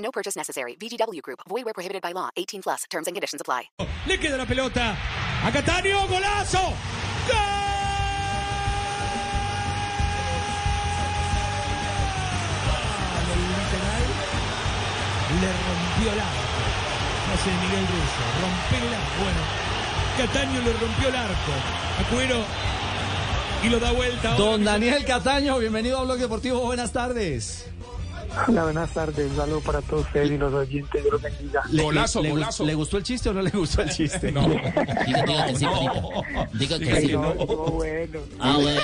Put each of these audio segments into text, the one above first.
No purchase necessary. VGW Group. Void where prohibited by law. 18 plus. Terms and conditions apply. Le queda la pelota a Cataño. ¡Golazo! ¡Gol! Le rompió el arco. Hace Miguel Russo. Rompe el arco. Bueno, Cataño le rompió el arco. Acuero y lo da vuelta. ahora. Don Daniel Cataño, bienvenido a Blog Deportivo. Buenas tardes. Hola, buenas tardes. Un saludo para todos ustedes y los oyentes. Dios los bendiga. Le- Golazo, le, le golazo. ¿Le gustó el chiste o no le gustó el chiste? No. Diga, diga que sí, Panita. Diga que sí. No, bueno. Ah, bueno.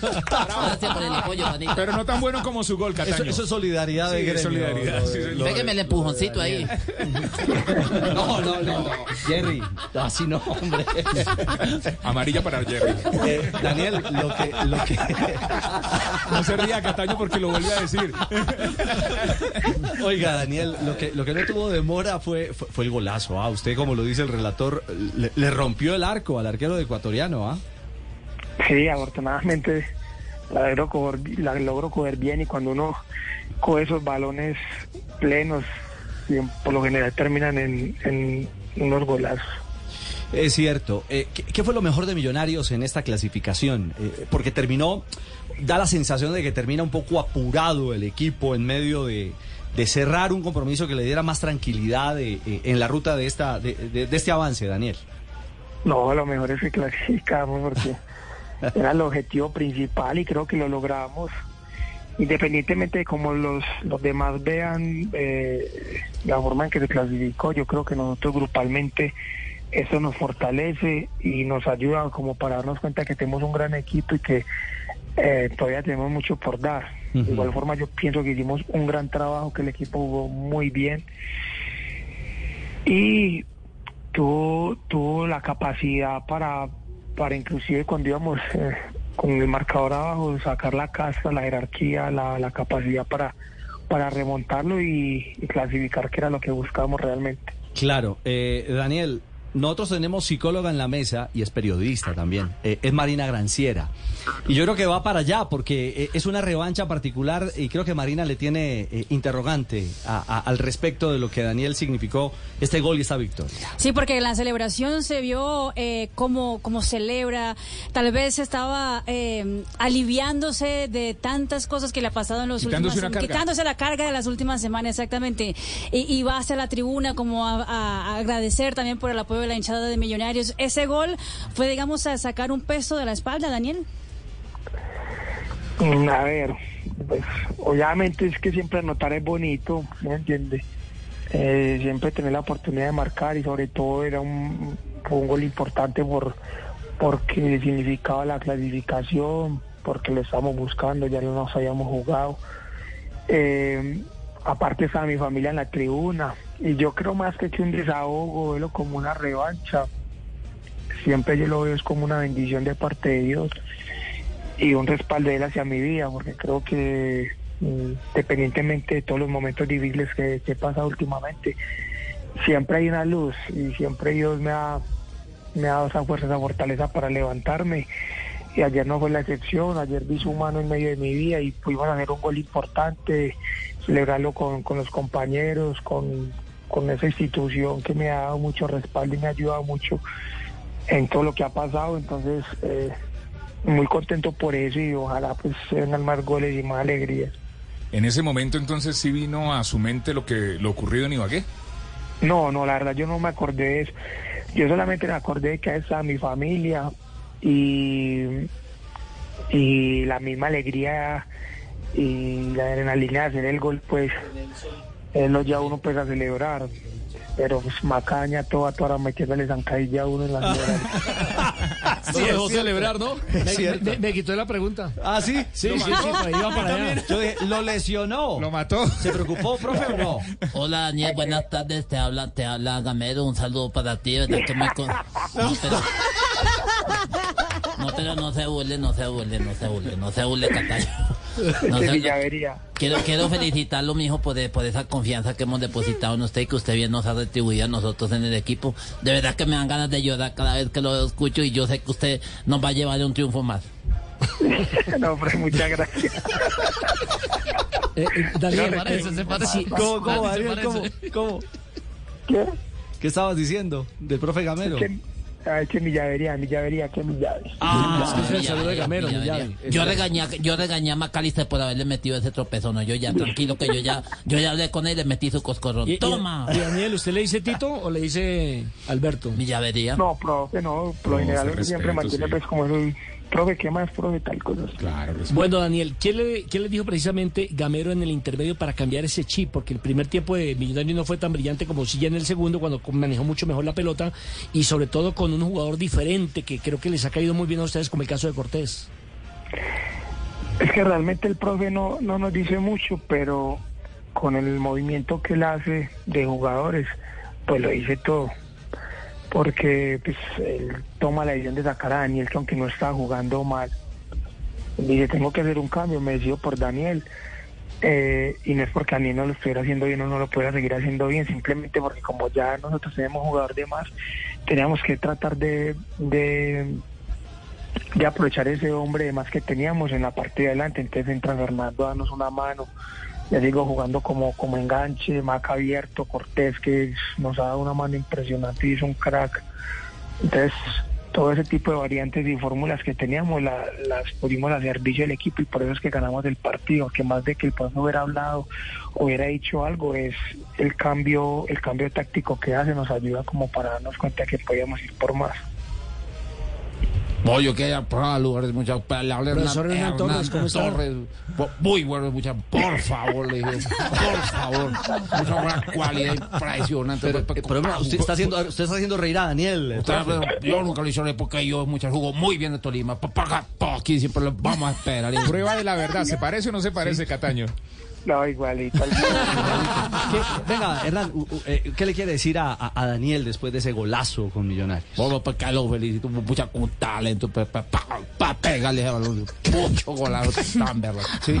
Gracias por el apoyo, Panita. Pero no tan bueno como su gol, Eso, Cataño. eso es solidaridad de Sí, gremio. solidaridad, sí, lo Pégame el empujoncito ahí. No, no, no. Jerry, así no, hombre. Amarilla para Jerry. Eh, Daniel, lo que, lo que... No se ría Cataño porque lo vuelve a decir. Oiga, Daniel, lo que, lo que no tuvo demora fue, fue, fue el golazo. Ah, usted, como lo dice el relator, le, le rompió el arco al arquero ecuatoriano. ¿ah? Sí, afortunadamente la logro, coger, la logro coger bien y cuando uno coge esos balones plenos, por lo general terminan en, en unos golazos. Es cierto. Eh, ¿qué, qué fue lo mejor de Millonarios en esta clasificación? Eh, porque terminó, da la sensación de que termina un poco apurado el equipo en medio de, de cerrar un compromiso que le diera más tranquilidad eh, eh, en la ruta de, esta, de, de- de este avance, Daniel. No, lo mejor es que clasificamos porque era el objetivo principal y creo que lo logramos. Independientemente de cómo los, los demás vean eh, la forma en que se clasificó, yo creo que nosotros grupalmente eso nos fortalece y nos ayuda como para darnos cuenta que tenemos un gran equipo y que eh, todavía tenemos mucho por dar. De igual forma yo pienso que hicimos un gran trabajo, que el equipo jugó muy bien y tuvo, tuvo la capacidad para, para inclusive cuando íbamos eh, con el marcador abajo, sacar la casta, la jerarquía, la, la capacidad para, para remontarlo y, y clasificar, que era lo que buscábamos realmente. Claro, eh, Daniel, nosotros tenemos psicóloga en la mesa y es periodista también. eh, es Marina Granciera. Y yo creo que va para allá porque eh, es una revancha particular y creo que Marina le tiene eh, interrogante a- a- al respecto de lo que Daniel significó este gol y esta victoria. Sí, porque la celebración se vio eh, como, como celebra, tal vez estaba eh, aliviándose de tantas cosas que le ha pasado en los Quitándose últimos carga. quitándose la carga de las últimas semanas, exactamente. Y, y va hacia la tribuna como a, a- a agradecer también por el apoyo la hinchada de Millonarios. Ese gol fue, digamos, a sacar un peso de la espalda, Daniel. Mm, A ver, pues obviamente es que siempre anotar es bonito, ¿me entiende? Eh, siempre tener la oportunidad de marcar y sobre todo era un gol importante por porque significaba la clasificación, porque lo estábamos buscando, ya no nos habíamos jugado. Eh, aparte estaba mi familia en la tribuna y yo creo más que que un desahogo, verlo como una revancha. Siempre yo lo veo es como una bendición de parte de Dios y un respaldo de él hacia mi vida, porque creo que mm, independientemente de todos los momentos difíciles que, que he pasado últimamente, siempre hay una luz y siempre Dios me ha, me ha dado esa fuerza, esa fortaleza para levantarme. Y ayer no fue la excepción, ayer vi su mano en medio de mi vida y pudimos hacer un gol importante, celebrarlo con, con los compañeros, con, con esa institución que me ha dado mucho respaldo y me ha ayudado mucho en todo lo que ha pasado. Entonces, eh, muy contento por eso y ojalá pues se vengan más goles y más alegrías. En ese momento entonces sí vino a su mente lo que lo ocurrido en Ibagué. No, no, la verdad yo no me acordé de eso. Yo solamente me acordé de que estaba mi familia y, y la misma alegría y la adrenalina de hacer el gol, pues lo ya uno pega a celebrar. Pero pues Macaña, toda, toda metiéndole zancadilla a uno en la No lo dejó celebrar, ¿no? Me, me- me quitó la pregunta. ¿Ah, sí? Sí, sí, sí, pues iba para allá. Yo dije, ¿lo lesionó? Lo mató. ¿Se preocupó, profe, o no? Hola Daniel, buenas tardes, te habla, te habla Gamero, un saludo para ti, ¿verdad que me con- No, pero... No, pero no se burle, no se burle, no se burle, no se burle, Cataño. No de se- Villavería. Quiero, quiero felicitarlo, mijo, por, por esa confianza que hemos depositado en usted y que usted bien nos ha retribuido a nosotros en el equipo. De verdad que me dan ganas de llorar cada vez que lo escucho y yo sé que usted nos va a llevar a un triunfo más. no, hombre, muchas gracias. Eh, eh, Daniel, Se parece, eh, se parece. ¿Cómo, cómo, Daniel? ¿Cómo? ¿Qué? ¿Qué estabas diciendo del profe Gamero? Que, ay, que mi llavería, mi llavería, que mi llave. Ah, es que es el saludo de Gamero, mi llave. Yo regañé, a- yo regañé a Macalister por haberle metido ese tropezón. ¿no? Yo ya, tranquilo, que yo ya, yo ya hablé con él y le metí su coscorrón. y- y- ¡Toma! Y, Daniel, ¿usted le dice Tito o le dice Alberto? Mi llavería. No, profe, no, por lo No, general uno siempre mantiene sí. pues como el profe, ¿qué más, profe? Tal cosa. Claro. Bueno, Daniel, ¿qué le, ¿qué le dijo precisamente Gamero en el intermedio para cambiar ese chip? Porque el primer tiempo de Millonario no fue tan brillante como si ya en el segundo, cuando manejó mucho mejor la pelota y sobre todo con un jugador diferente que creo que les ha caído muy bien a ustedes, como el caso de Cortés. Es que realmente el profe no, no nos dice mucho, pero con el movimiento que él hace de jugadores, pues lo dice todo. Porque pues él toma la decisión de sacar a Daniel, que aunque no está jugando mal, dice, tengo que hacer un cambio, me decido por Daniel. Eh, y no es porque Daniel no lo estuviera haciendo bien o no lo pueda seguir haciendo bien, simplemente porque como ya nosotros tenemos jugador de más, teníamos que tratar de, de de aprovechar ese hombre de más que teníamos en la parte de adelante. Entonces entra Fernando a darnos una mano. Ya digo, jugando como, como enganche, Maca abierto, Cortés, que nos ha dado una mano impresionante y es un crack. Entonces, todo ese tipo de variantes y fórmulas que teníamos la- las pudimos hacer servicio del equipo y por eso es que ganamos el partido. Que más de que el profe hubiera hablado, hubiera dicho algo, es el cambio, el cambio táctico que hace, nos ayuda como para darnos cuenta que podíamos ir por más. No, yo quería probar lugares, muchachos. Para le hablé a Profesor Hernán Torres, ¿cómo está? Torres. Muy bueno, muchachos. Por favor, le dije. Por favor. Mucha buena cualidad impresionante. Pero, Pues, eh, pero, bueno, usted está haciendo, usted está haciendo reír a Daniel. Usted, profe. yo nunca lo hice en época y yo muchas jugó muy bien de Tolima. Aquí siempre lo vamos a esperar. Prueba de la verdad, ¿se parece o no se parece, Cataño? No, igualito. ¿Qué- venga, Hernán, u- u- eh, ¿qué le quiere decir a, a- a Daniel después de ese golazo con Millonarios? Vamos para lo felicito, mucha con talento para pa, pa, pa pegarle a balón. Mucho golazo tan verdad. Sí.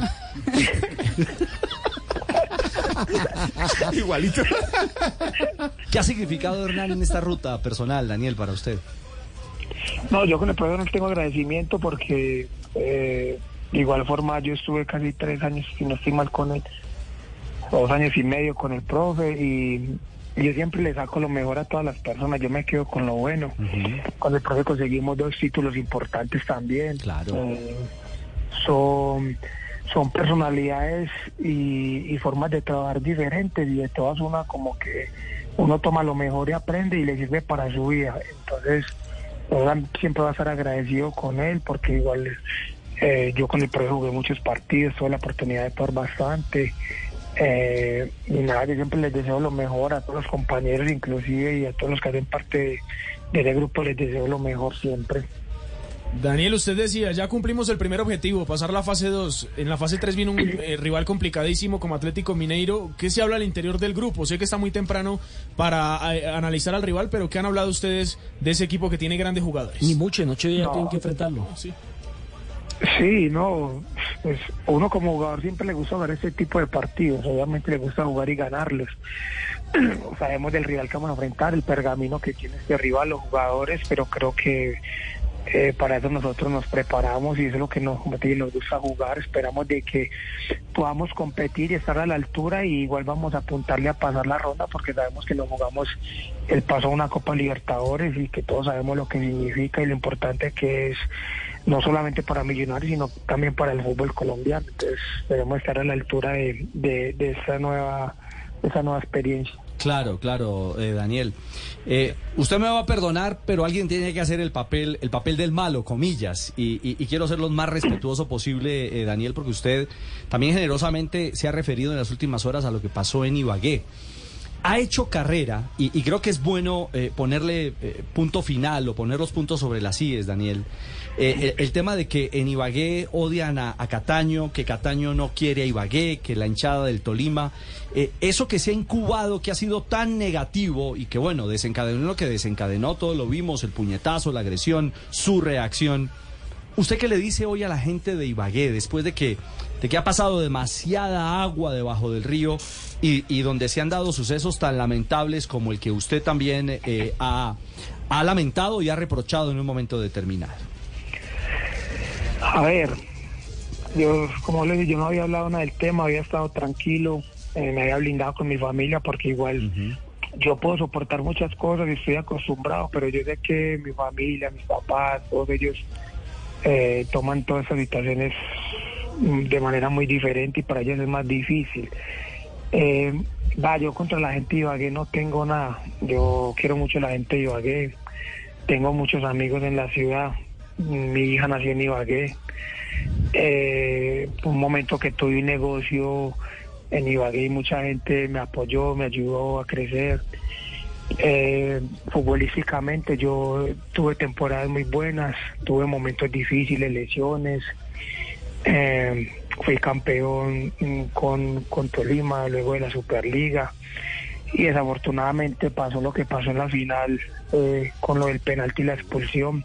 Igualito. ¿Qué ha significado Hernán en esta ruta personal, Daniel, para usted? No, yo con el profe no tengo agradecimiento porque eh, de igual forma yo estuve casi tres años, si no estoy mal con él, dos años y medio con el profe y yo siempre le saco lo mejor a todas las personas, yo me quedo con lo bueno. Con el profe conseguimos dos títulos importantes también. Claro. Eh, son, son personalidades y, y formas de trabajar diferentes y de todas una como que uno toma lo mejor y aprende y le sirve para su vida. Entonces, siempre va a estar agradecido con él porque igual eh, yo con el profe jugué muchos partidos, tuve la oportunidad de jugar bastante. Eh, y nada, yo siempre les deseo lo mejor a todos los compañeros inclusive y a todos los que hacen parte de, de ese grupo, les deseo lo mejor siempre. Daniel, usted decía, ya cumplimos el primer objetivo, pasar la fase 2. En la fase 3 viene un eh, rival complicadísimo como Atlético Mineiro. ¿Qué se habla al interior del grupo? Sé que está muy temprano para analizar al rival, pero ¿qué han hablado ustedes de ese equipo que tiene grandes jugadores? Ni mucho, en ocho días No. tienen que enfrentarlo. Sí. Sí, no, pues uno como jugador siempre le gusta jugar ese tipo de partidos, obviamente le gusta jugar y ganarlos. Sabemos del rival que vamos a enfrentar, el pergamino que tiene este rival, los jugadores, pero creo que eh, para eso nosotros nos preparamos y eso es lo que nos, nos gusta jugar. Esperamos de que podamos competir y estar a la altura y igual vamos a apuntarle a pasar la ronda porque sabemos que nos jugamos el paso a una Copa Libertadores y que todos sabemos lo que significa y lo importante que es no solamente para Millonarios sino también para el fútbol colombiano. Entonces debemos estar a la altura de, de, esa nueva esa nueva experiencia. Claro, claro, eh, Daniel. Eh, usted me va a perdonar, pero alguien tiene que hacer el papel, el papel del malo, comillas, y, y- y quiero ser lo más respetuoso posible, eh, Daniel, porque usted también generosamente se ha referido en las últimas horas a lo que pasó en Ibagué. Ha hecho carrera, y, creo que es bueno eh, ponerle eh, punto final o poner los puntos sobre las IES, Daniel. Eh, el, tema de que en Ibagué odian a, a Cataño, que Cataño no quiere a Ibagué, que la hinchada del Tolima, eso que se ha incubado, que ha sido tan negativo y que bueno, desencadenó lo que desencadenó, todo lo vimos, el puñetazo, la agresión, su reacción. ¿Usted qué le dice hoy a la gente de Ibagué después de que, de que ha pasado demasiada agua debajo del río y, y donde se han dado sucesos tan lamentables como el que usted también eh, ha, ha lamentado y ha reprochado en un momento determinado? A ver, yo, como les dije, yo no había hablado nada del tema, había estado tranquilo, eh, me había blindado con mi familia porque igual yo puedo soportar muchas cosas y estoy acostumbrado, pero yo sé que mi familia, mis papás, todos ellos eh, toman todas estas situaciones de manera muy diferente y para ellos es más difícil. Eh, va, yo contra la gente de Ibagué no tengo nada. Yo quiero mucho a la gente de Ibagué. Tengo muchos amigos en la ciudad. Mi hija nació en Ibagué. Eh, un momento que tuve un negocio en Ibagué y mucha gente me apoyó, me ayudó a crecer. Eh, futbolísticamente yo tuve temporadas muy buenas, tuve momentos difíciles, lesiones. Eh, fui campeón con, con Tolima, luego de la Superliga. Y desafortunadamente pasó lo que pasó en la final eh, con lo del penalti y la expulsión.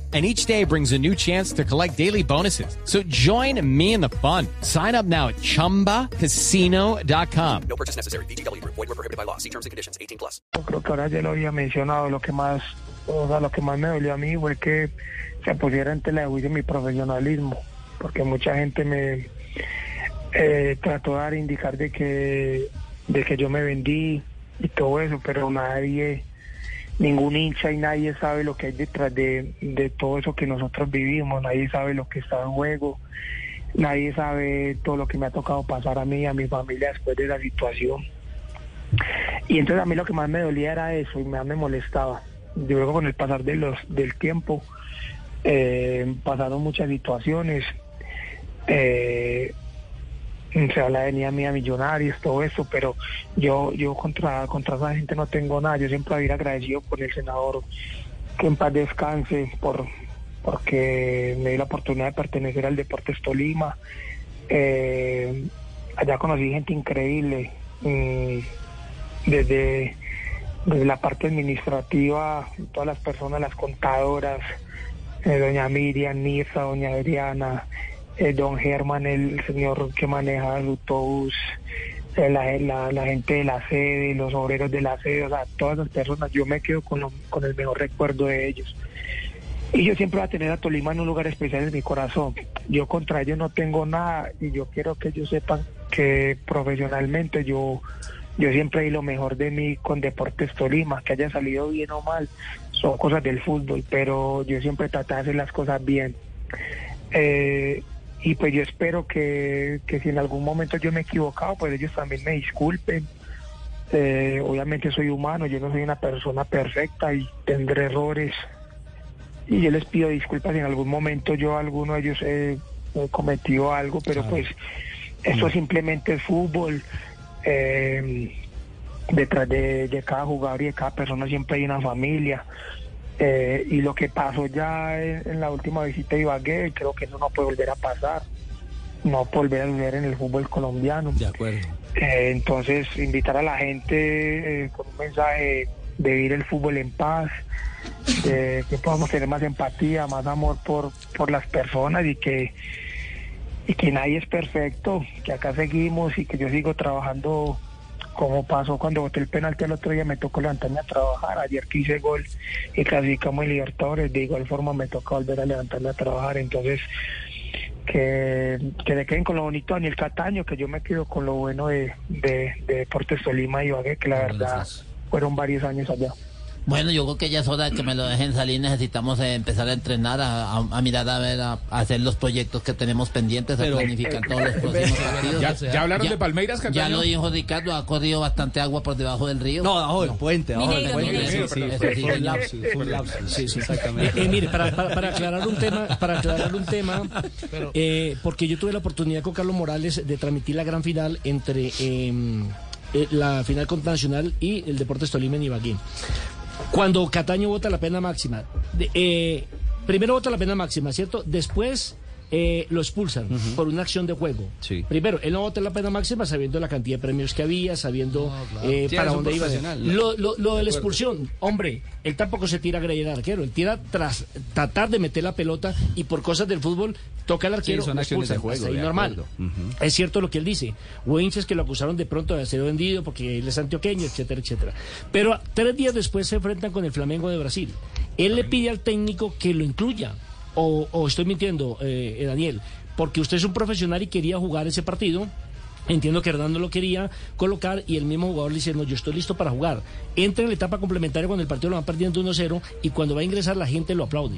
And each day brings a new chance to collect daily bonuses. So join me in the fun. Sign up now at chumbacasino.com. No purchase necessary. VGW Group. Void were prohibited by law. See terms and conditions. 18 plus. Yo creo que ahora ya lo había mencionado, lo que más, o sea, lo que más me dolió a mí fue que se pusiera en tela de juicio mi profesionalismo, porque mucha gente me eh, trató de dar indicar de que, de que yo me vendí y todo eso, pero nadie, ningún hincha y nadie sabe lo que hay detrás de, de todo eso que nosotros vivimos, nadie sabe lo que está en juego, nadie sabe todo lo que me ha tocado pasar a mí a mi familia después de la situación. Y entonces a mí lo que más me dolía era eso y más me molestaba. Yo creo con el pasar de los, del tiempo eh, pasaron muchas situaciones. Eh, se habla de venía mía millonarios, todo eso, pero yo yo contra, contra esa gente no tengo nada. Yo siempre voy a ir agradecido por el senador que en paz descanse, por porque me dio la oportunidad de pertenecer al Deportes Tolima. Eh, allá conocí gente increíble. mm, desde, desde la parte administrativa, todas las personas, las contadoras, eh, doña Miriam, Nisa, doña Adriana, eh, don Germán, el señor que maneja el autobús, eh, la, la- gente de la sede, los obreros de la sede, o sea, todas las personas, yo me quedo con, con el mejor recuerdo de ellos. Y yo siempre voy a tener a Tolima en un lugar especial en mi corazón. Yo contra ellos no tengo nada y yo quiero que ellos sepan que profesionalmente yo, yo siempre di lo mejor de mí con Deportes Tolima, que haya salido bien o mal, son cosas del fútbol, pero yo siempre traté de hacer las cosas bien. Eh, y pues yo espero que, que si en algún momento yo me he equivocado, pues ellos también me disculpen. Eh, obviamente soy humano, yo no soy una persona perfecta y tendré errores y yo les pido disculpas si en algún momento yo alguno de ellos he, he cometido algo, pero pues esto simplemente es fútbol. Eh, detrás de, de cada jugador y de cada persona siempre hay una familia. Eh, y lo que pasó ya en, la última visita de Ibagué, creo que eso no puede volver a pasar. No puede volver a suceder en el fútbol colombiano. De acuerdo. Eh, entonces, invitar a la gente eh, con un mensaje de vivir el fútbol en paz, que podamos tener más empatía, más amor por, por las personas y que, y que nadie es perfecto, que acá seguimos y que yo sigo trabajando como pasó cuando boté el penalti el otro día, me tocó levantarme a trabajar. Ayer que hice gol y clasificamos en Libertadores, de igual forma me toca volver a levantarme a trabajar. Entonces, que, que se queden con lo bonito Daniel Cataño, que yo me quedo con lo bueno de, de, de Deportes Tolima y Ibagué, que la verdad fueron varios años allá. Bueno, yo creo que ya es hora de que me lo dejen salir. Necesitamos eh, empezar a entrenar, a, a- a mirar, a ver, a, a hacer los proyectos que tenemos pendientes, a Pero- planificar todos los próximos partidos. ¿Ya- ya hablaron de Palmeiras, Ya Cataño? lo dijo Ricardo, ha corrido bastante agua por debajo del río. No, abajo del puente, abajo del puente. Sí, sí, sí, fue un señor. lapsus, fue un lapsus. Sí, sí, exactamente. Eh, eh, mire, para, para- para aclarar un tema, para aclarar un tema, eh, porque yo tuve la oportunidad con Carlos Morales de transmitir la gran final entre eh, eh, la final contra Nacional y el Deportes Tolima en Ibagué. Cuando Cataño vota la pena máxima, eh, primero vota la pena máxima, ¿cierto? Después eh, lo expulsan por una acción de juego. Primero, él no vota la pena máxima sabiendo la cantidad de premios que había, sabiendo eh, Sí, para dónde iba. Lo, lo- lo de la De expulsión, hombre, él tampoco se tira a agredir al arquero, él tira tras tratar de meter la pelota y por cosas del fútbol toca al arquero. Sí, son acciones de juego, ahí de normal. Es cierto lo que él dice. Hubo hinchas que lo acusaron de pronto de ser vendido porque él es antioqueño, etcétera, etcétera. Pero tres días después se enfrentan con el Flamengo de Brasil. Él le pide al técnico que lo incluya. O, o estoy mintiendo, eh, eh, Daniel, porque usted es un profesional y quería jugar ese partido. Entiendo que Hernando lo quería colocar y el mismo jugador le dice, no, yo estoy listo para jugar. Entra en la etapa complementaria cuando el partido lo van perdiendo 1-0 y cuando va a ingresar la gente lo aplaude.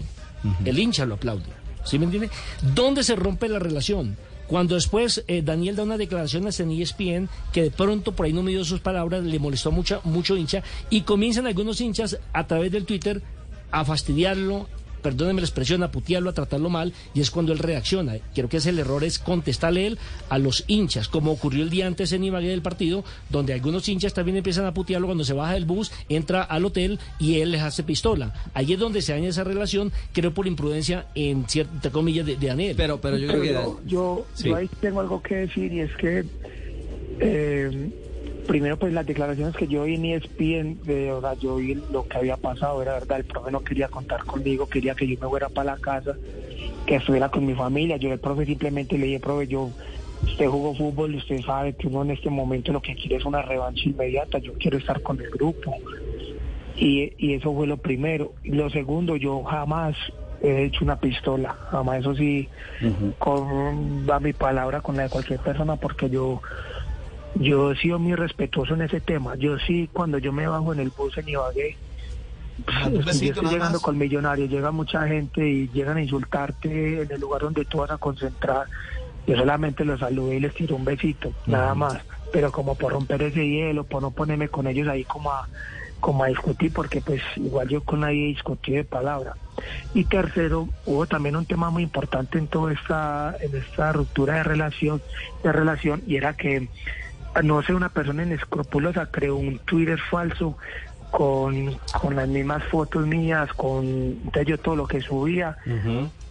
El hincha lo aplaude. ¿Sí me entiende? ¿Dónde se rompe la relación? Cuando después eh, Daniel da una declaración en ESPN que de pronto por ahí no midió sus palabras, le molestó mucho, mucho hincha y comienzan algunos hinchas a través del Twitter a fastidiarlo, perdónenme la expresión, a putearlo, a tratarlo mal, y es cuando él reacciona. Creo que es el error es contestarle él a los hinchas, como ocurrió el día antes en Ibagué del partido, donde algunos hinchas también empiezan a putearlo cuando se baja del bus, entra al hotel y él les hace pistola. Ahí es donde se daña esa relación, creo por imprudencia, en cierta entre comillas, de, de Daniel. Pero, pero yo creo que... yo, yo, Sí. yo ahí tengo algo que decir y es que eh, primero pues las declaraciones que yo vi en ESPN, de verdad yo vi lo que había pasado, era verdad, el profe no quería contar conmigo, quería que yo me fuera para la casa, que estuviera con mi familia, yo el profe simplemente le dije, profe, yo usted jugó fútbol, usted sabe que uno en este momento lo que quiere es una revancha inmediata, yo quiero estar con el grupo. Y, y eso fue lo primero. Lo segundo, yo jamás he hecho una pistola, jamás, eso sí, con va mi palabra con la de cualquier persona, porque yo yo he sido muy respetuoso en ese tema. Yo sí, cuando yo me bajo en el bus en Ibagué, un yo besito estoy llegando más. con millonarios, llega mucha gente y llegan a insultarte en el lugar donde tú vas a concentrar. Yo solamente los saludé y les tiro un besito, nada más. Pero como por romper ese hielo, por no ponerme con ellos ahí como a, como a discutir, porque pues igual yo con nadie discutí de palabra. Y tercero, hubo también un tema muy importante en toda esta, en esta ruptura de relación, de relación, y era que no sé, una persona inescrupulosa creó un Twitter falso con, con las mismas fotos mías, con entonces yo todo lo que subía,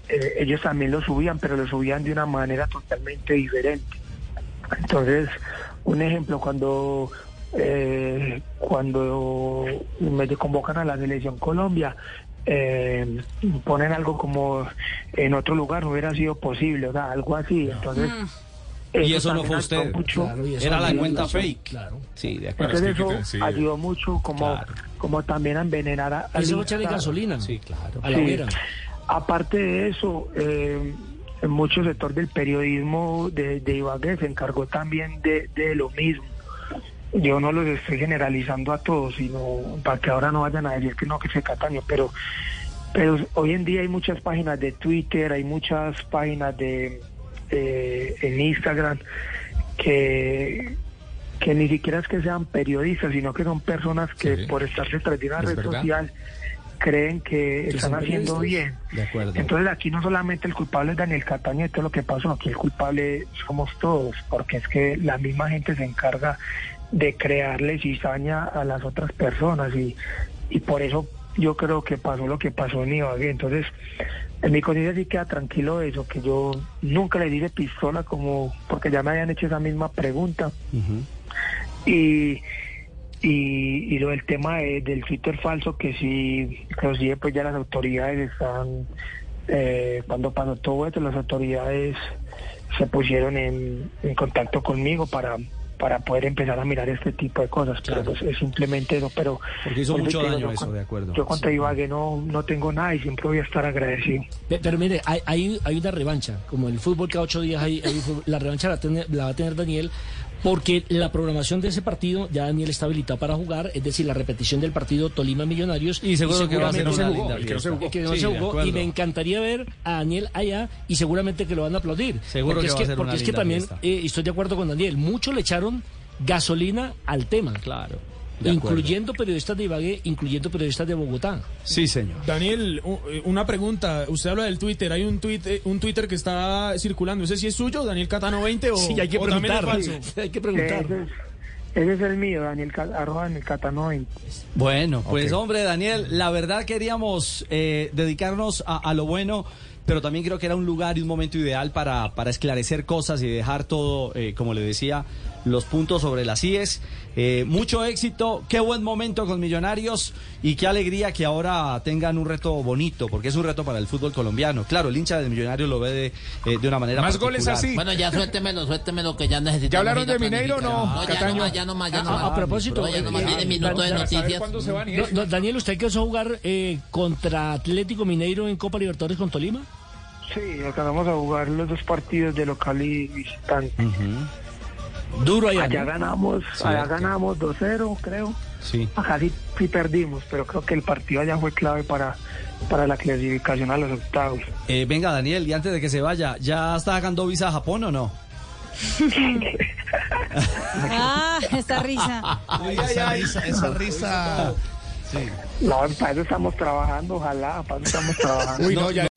eh, ellos también lo subían, pero lo subían de una manera totalmente diferente. Entonces, un ejemplo, cuando eh, cuando me convocan a la selección Colombia, eh, ponen algo como en otro lugar no hubiera sido posible, o sea, algo así. Entonces, Y eso no fue usted. mucho. Era la cuenta Claro. fake. Sí, de acuerdo. Entonces eso ayudó mucho como, como también a envenenar a, al Eso hincha. gasolina. Sí, claro. A la Sí. Aparte de eso, eh, en mucho sector del periodismo de, de Ibagué se encargó también de, de lo mismo. Yo no los estoy generalizando a todos, sino para que ahora no vayan a decir que no, que se Cataño, pero, pero hoy en día hay muchas páginas de Twitter, hay muchas páginas de eh, en Instagram que que ni siquiera es que sean periodistas, sino que son personas que Sí. por estar detrás de una Es red verdad. social creen que están haciendo bien. periodistas. De acuerdo. Entonces aquí no solamente el culpable es Daniel Cataño de todo lo que pasó, aquí el culpable somos todos, porque es que la misma gente se encarga de crearle cizaña a las otras personas y, y por eso yo creo que pasó lo que pasó en Ibagué. Entonces, en mi conciencia sí queda tranquilo de eso, que yo nunca le di de pistola como, porque ya me habían hecho esa misma pregunta. Y, y, y lo del tema de- del Twitter falso, que sí, inclusive pues ya las autoridades están, eh, cuando pasó todo esto, las autoridades se pusieron en, en contacto conmigo para, para poder empezar a mirar este tipo de cosas. Pero pues, es simplemente eso. Pero Porque hizo mucho digo, daño yo eso, de acuerdo. Yo contra Sí. Ibagué no, no tengo nada y siempre voy a estar agradecido. Pe- Pero mire, hay, hay, hay una revancha. Como el fútbol cada ocho días hay, hay la revancha la, tiene- la va a tener Daniel. Porque la programación de ese partido ya Daniel está habilitado para jugar, es decir, la repetición del partido Tolima Millonarios. Y seguro que va a ser seguramente- una jugó, linda el que no se fiesta. jugó, que no Sí, se de jugó, acuerdo. y me encantaría ver a Daniel allá y seguramente que lo van a aplaudir. Seguro porque que es va que, a ser porque una es que también eh, estoy de acuerdo con Daniel, muchos le echaron gasolina al tema. Claro. Incluyendo periodistas de Ibagué, incluyendo periodistas de Bogotá. Sí, señor. Daniel, eh, una pregunta. Usted habla del Twitter. Hay un tweet, eh, un Twitter que está circulando. ¿Ese sí es suyo, Daniel Catano 20 o, Sí, hay que también es preguntar. falso? Hay que preguntar. Ese es, el mío, Daniel, arroba Daniel Catano 20. Bueno, pues hombre, Daniel, la verdad queríamos eh, dedicarnos a, a lo bueno, pero también creo que era un lugar y un momento ideal para, para esclarecer cosas y dejar todo, eh, como le decía, los puntos sobre las IES. Eh, mucho éxito, qué buen momento con Millonarios y qué alegría que ahora tengan un reto bonito, porque es un reto para el fútbol colombiano. Claro, el hincha del Millonario lo ve de, eh, de una manera Más goles particular. así. Bueno, ya suéltemelo, suéltemelo que ya necesitamos. ¿Ya hablaron de Mineiro no, No, ya no más, ya no más, ya no A, a propósito, ya eh, eh, minuto de noticias. se van No, no, Daniel, ¿usted quiso jugar eh, contra Atlético Mineiro en Copa Libertadores con Tolima? Sí, alcanzamos a jugar los dos partidos de local y visitante. Duro allá. Allá ¿no? ganamos, allá ganamos 2-0, creo. Sí. Acá sí, sí perdimos, pero creo que el partido allá fue clave para, para la clasificación a los octavos. Eh, venga, Daniel, y antes de que se vaya, ¿ya está sacando visa a Japón o no? Ah, esta risa. esa risa, esa risa. No, para eso estamos trabajando, ojalá, para eso estamos trabajando. Uy, no, ya.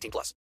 18 plus.